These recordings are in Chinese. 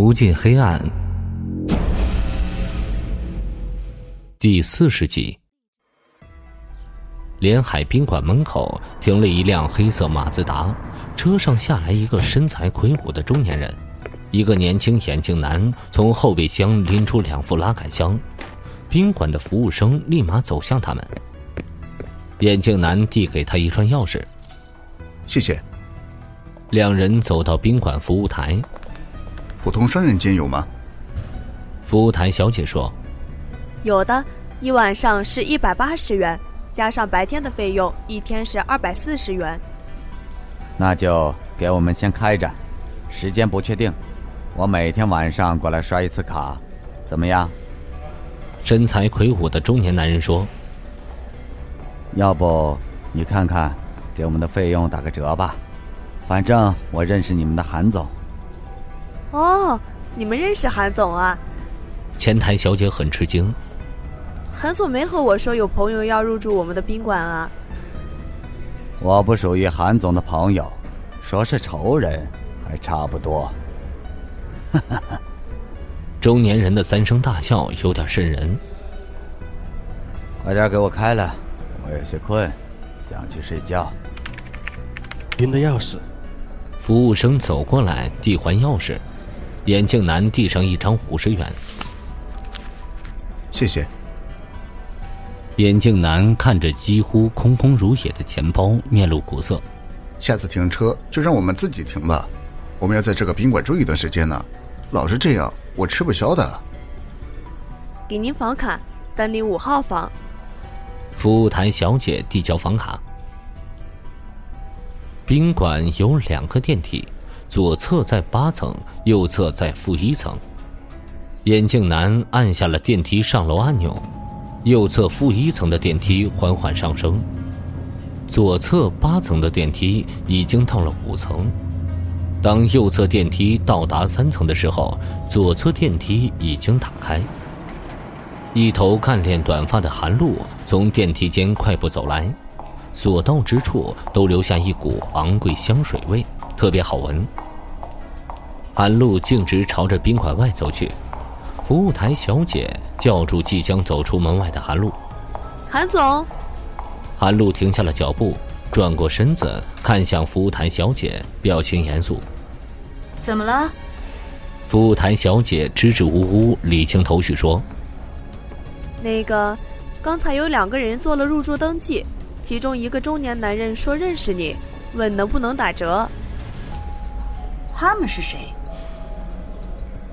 无尽黑暗，第四十集。连海宾馆门口停了一辆黑色马自达，车上下来一个身材魁梧的中年人，一个年轻眼镜男从后备箱拎出两副拉杆箱，宾馆的服务生立马走向他们。眼镜男递给他一串钥匙，谢谢。两人走到宾馆服务台，普通双人间有吗？服务台小姐说：“有的，一晚上是一百八十元。”加上白天的费用，一天是二百四十元。那就给我们先开着，时间不确定，我每天晚上过来刷一次卡，怎么样？身材魁梧的中年男人说：“要不你看看，给我们的费用打个折吧，反正我认识你们的韩总。”哦，你们认识韩总啊？前台小姐很吃惊。韩总没和我说有朋友要入住我们的宾馆啊。我不属于韩总的朋友，说是仇人还差不多。哈哈哈！中年人的三声大笑有点瘆人。快点给我开了，我有些困，想去睡觉。您的钥匙。服务生走过来递还钥匙，眼镜男递上一张五十元。谢谢。眼镜男看着几乎空空如也的钱包，面露苦涩。下次停车就让我们自己停吧，我们要在这个宾馆住一段时间呢。老是这样，我吃不消的。给您房卡，三零五号房。服务台小姐递交房卡。宾馆有两个电梯，左侧在八层，右侧在负一层。眼镜男按下了电梯上楼按钮。右侧负一层的电梯缓缓上升，左侧八层的电梯已经到了五层。当右侧电梯到达三层的时候，左侧电梯已经打开。一头干练短发的韩露从电梯间快步走来，所到之处都留下一股昂贵香水味，特别好闻。韩露径直朝着宾馆外走去。服务台小姐叫住即将走出门外的韩露：“韩总。”韩露停下了脚步，转过身子看向服务台小姐，表情严肃：“怎么了？”服务台小姐支支吾吾理清头绪说：“那个，刚才有两个人做了入住登记，其中一个中年男人说认识你，问能不能打折。他们是谁？”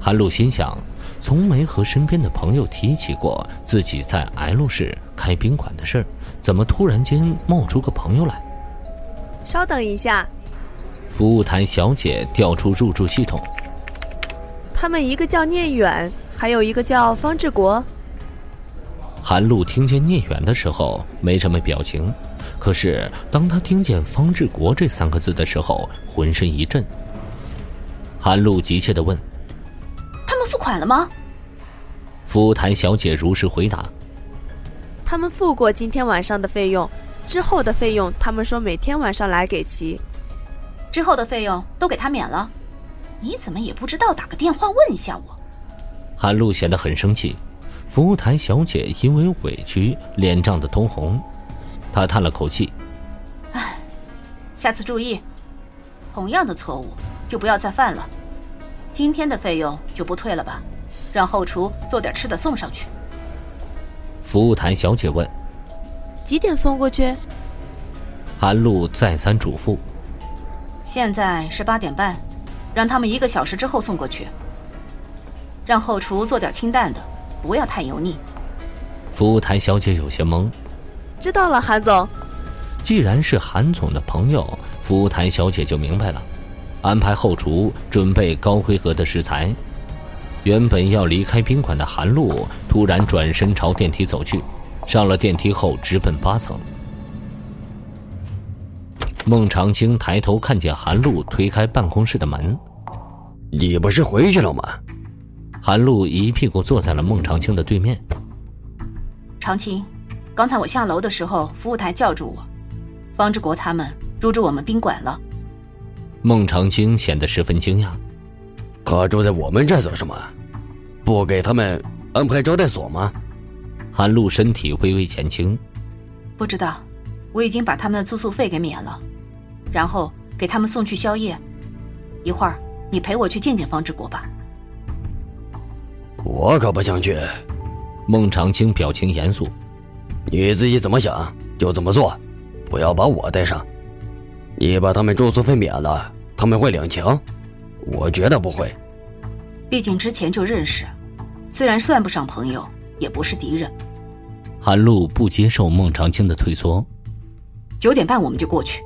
韩露心想。从没和身边的朋友提起过自己在 L 市开宾馆的事儿，怎么突然间冒出个朋友来？稍等一下，服务台小姐调出入住系统。他们一个叫聂远，还有一个叫方志国。韩露听见聂远的时候没什么表情，可是当他听见方志国这三个字的时候，浑身一震。韩露急切的问。款了吗？服务台小姐如实回答：“他们付过今天晚上的费用，之后的费用他们说每天晚上来给齐。之后的费用都给他免了。你怎么也不知道打个电话问一下我？”韩露显得很生气，服务台小姐因为委屈脸涨得通红，她叹了口气：“唉，下次注意，同样的错误就不要再犯了。”今天的费用就不退了吧，让后厨做点吃的送上去。服务台小姐问：“几点送过去？”韩露再三嘱咐：“现在是八点半，让他们一个小时之后送过去。让后厨做点清淡的，不要太油腻。”服务台小姐有些懵：“知道了，韩总。”既然是韩总的朋友，服务台小姐就明白了。安排后厨准备高规格的食材。原本要离开宾馆的韩露突然转身朝电梯走去，上了电梯后直奔八层。孟长青抬头看见韩露推开办公室的门：“你不是回去了吗？”韩露一屁股坐在了孟长青的对面。长青，刚才我下楼的时候，服务台叫住我，方志国他们入住我们宾馆了。孟长青显得十分惊讶：“他住在我们这做什么？不给他们安排招待所吗？韩露身体微微前倾，不知道，我已经把他们的住宿费给免了，然后给他们送去宵夜。一会儿你陪我去见见方志国吧。我可不想去。孟长青表情严肃：“你自己怎么想就怎么做，不要把我带上。你把他们住宿费免了，他们会领情？我觉得不会。毕竟之前就认识，虽然算不上朋友，也不是敌人。”韩露不接受孟长青的退缩。九点半我们就过去。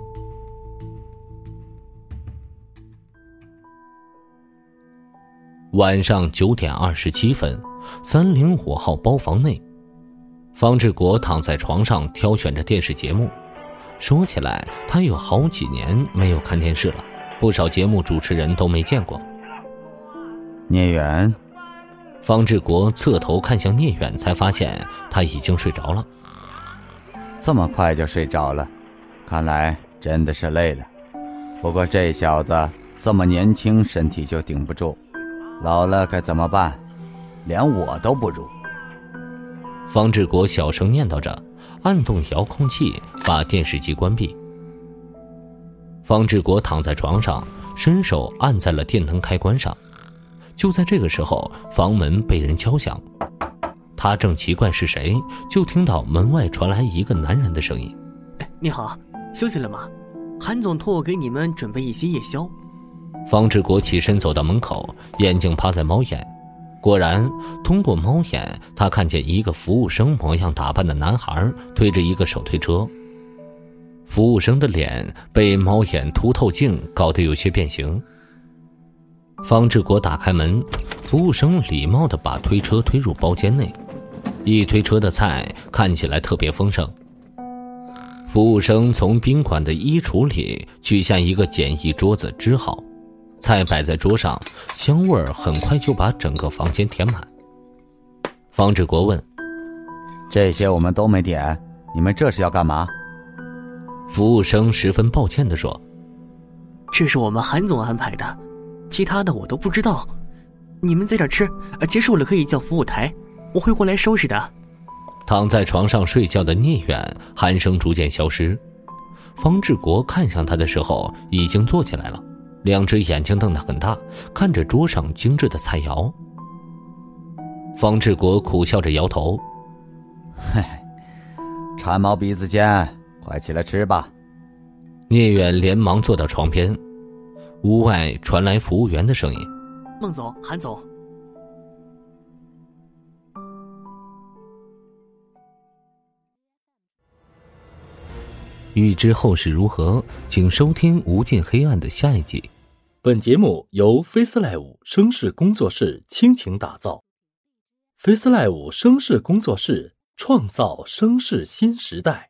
晚上九点二十七分，三零五号包房内，方志国躺在床上挑选着电视节目。说起来，他有好几年没有看电视了，不少节目主持人都没见过。聂远，方志国侧头看向聂远，才发现他已经睡着了。这么快就睡着了，看来真的是累了。不过这小子这么年轻，身体就顶不住。老了该怎么办？连我都不如。方志国小声念叨着，按动遥控器，把电视机关闭。方志国躺在床上，伸手按在了电灯开关上。就在这个时候，房门被人敲响。他正奇怪是谁，就听到门外传来一个男人的声音：“你好，休息了吗？韩总托我给你们准备一些夜宵。”方志国起身走到门口，眼睛趴在猫眼，果然通过猫眼，他看见一个服务生模样打扮的男孩推着一个手推车。服务生的脸被猫眼凸透镜搞得有些变形。方志国打开门，服务生礼貌的把推车推入包间内，一推车的菜看起来特别丰盛。服务生从宾馆的衣橱里取下一个简易桌子，支好。菜摆在桌上，香味儿很快就把整个房间填满。方志国问：“这些我们都没点，你们这是要干嘛？”服务生十分抱歉地说：“这是我们韩总安排的，其他的我都不知道。你们在这吃，结束了可以叫服务台，我会过来收拾的。”躺在床上睡觉的聂远鼾声逐渐消失，方志国看向他的时候，已经坐起来了。两只眼睛瞪得很大，看着桌上精致的菜肴。方志国苦笑着摇头：“嘿，馋猫鼻子尖，快起来吃吧。”聂远连忙坐到床边。屋外传来服务员的声音：“孟总，韩总。”欲知后事如何，请收听《无尽黑暗》的下一集。本节目由 FaceLive 声势工作室倾情打造，FaceLive 声势工作室创造声势新时代。